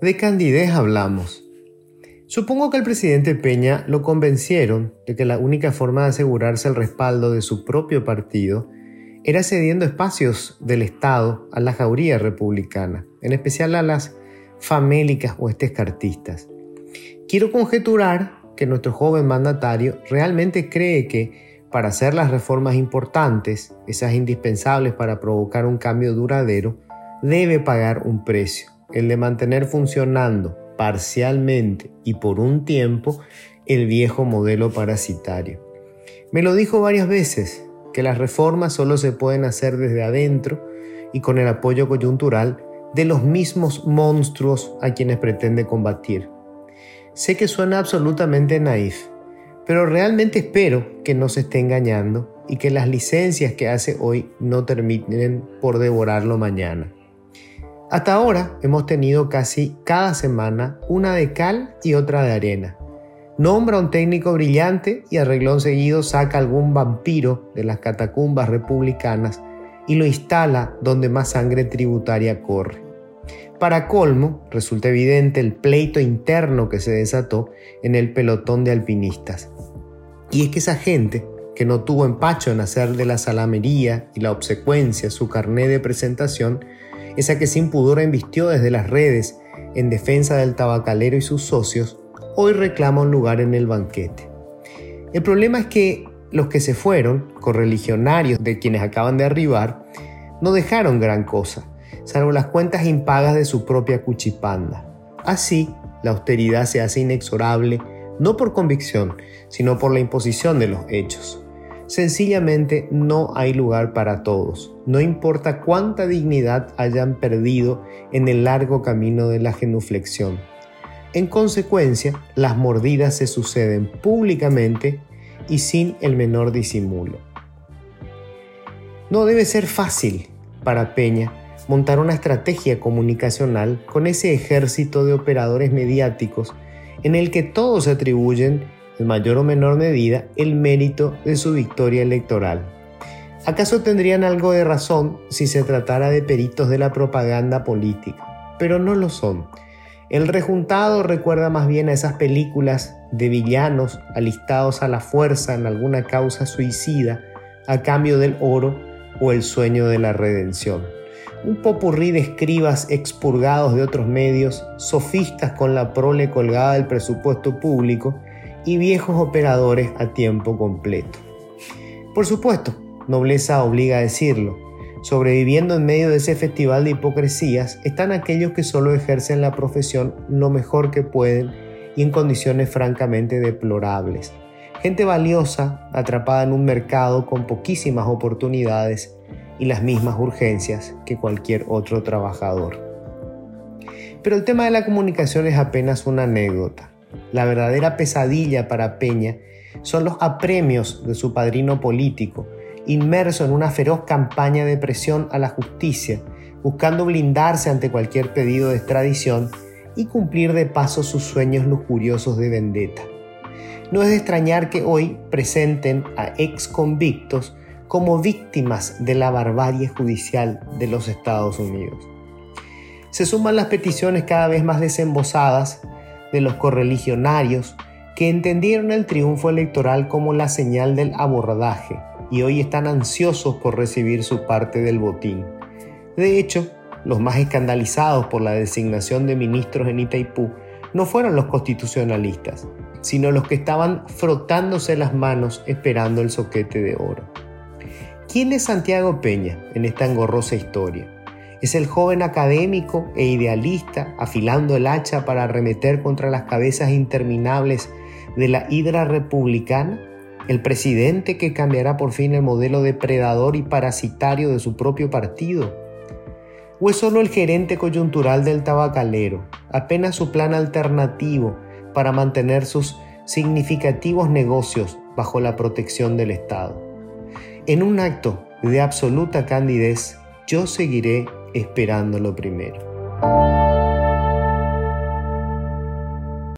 De candidez hablamos. Supongo que al presidente Peña lo convencieron de que la única forma de asegurarse el respaldo de su propio partido era cediendo espacios del Estado a la jauría republicana, en especial a las famélicas o cartistas. Quiero conjeturar que nuestro joven mandatario realmente cree que para hacer las reformas importantes, esas indispensables para provocar un cambio duradero, debe pagar un precio el de mantener funcionando parcialmente y por un tiempo el viejo modelo parasitario. Me lo dijo varias veces, que las reformas solo se pueden hacer desde adentro y con el apoyo coyuntural de los mismos monstruos a quienes pretende combatir. Sé que suena absolutamente naif, pero realmente espero que no se esté engañando y que las licencias que hace hoy no terminen por devorarlo mañana. Hasta ahora hemos tenido casi cada semana una de cal y otra de arena. Nombra un técnico brillante y a reglón seguido saca algún vampiro de las catacumbas republicanas y lo instala donde más sangre tributaria corre. Para colmo, resulta evidente el pleito interno que se desató en el pelotón de alpinistas. Y es que esa gente, que no tuvo empacho en hacer de la salamería y la obsecuencia su carné de presentación, esa que sin pudor embistió desde las redes en defensa del tabacalero y sus socios, hoy reclama un lugar en el banquete. El problema es que los que se fueron, correligionarios de quienes acaban de arribar, no dejaron gran cosa, salvo las cuentas impagas de su propia cuchipanda. Así, la austeridad se hace inexorable, no por convicción, sino por la imposición de los hechos. Sencillamente no hay lugar para todos, no importa cuánta dignidad hayan perdido en el largo camino de la genuflexión. En consecuencia, las mordidas se suceden públicamente y sin el menor disimulo. No debe ser fácil para Peña montar una estrategia comunicacional con ese ejército de operadores mediáticos en el que todos atribuyen en mayor o menor medida, el mérito de su victoria electoral. ¿Acaso tendrían algo de razón si se tratara de peritos de la propaganda política? Pero no lo son. El rejuntado recuerda más bien a esas películas de villanos alistados a la fuerza en alguna causa suicida a cambio del oro o el sueño de la redención. Un popurrí de escribas expurgados de otros medios, sofistas con la prole colgada del presupuesto público y viejos operadores a tiempo completo. Por supuesto, nobleza obliga a decirlo, sobreviviendo en medio de ese festival de hipocresías están aquellos que solo ejercen la profesión lo mejor que pueden y en condiciones francamente deplorables. Gente valiosa atrapada en un mercado con poquísimas oportunidades y las mismas urgencias que cualquier otro trabajador. Pero el tema de la comunicación es apenas una anécdota. La verdadera pesadilla para Peña son los apremios de su padrino político, inmerso en una feroz campaña de presión a la justicia, buscando blindarse ante cualquier pedido de extradición y cumplir de paso sus sueños lujuriosos de vendetta. No es de extrañar que hoy presenten a ex convictos como víctimas de la barbarie judicial de los Estados Unidos. Se suman las peticiones cada vez más desembosadas de los correligionarios que entendieron el triunfo electoral como la señal del abordaje y hoy están ansiosos por recibir su parte del botín. De hecho, los más escandalizados por la designación de ministros en Itaipú no fueron los constitucionalistas, sino los que estaban frotándose las manos esperando el soquete de oro. ¿Quién es Santiago Peña en esta engorrosa historia? Es el joven académico e idealista afilando el hacha para arremeter contra las cabezas interminables de la hidra republicana, el presidente que cambiará por fin el modelo depredador y parasitario de su propio partido. ¿O es solo el gerente coyuntural del tabacalero, apenas su plan alternativo para mantener sus significativos negocios bajo la protección del Estado? En un acto de absoluta candidez, yo seguiré esperando lo primero.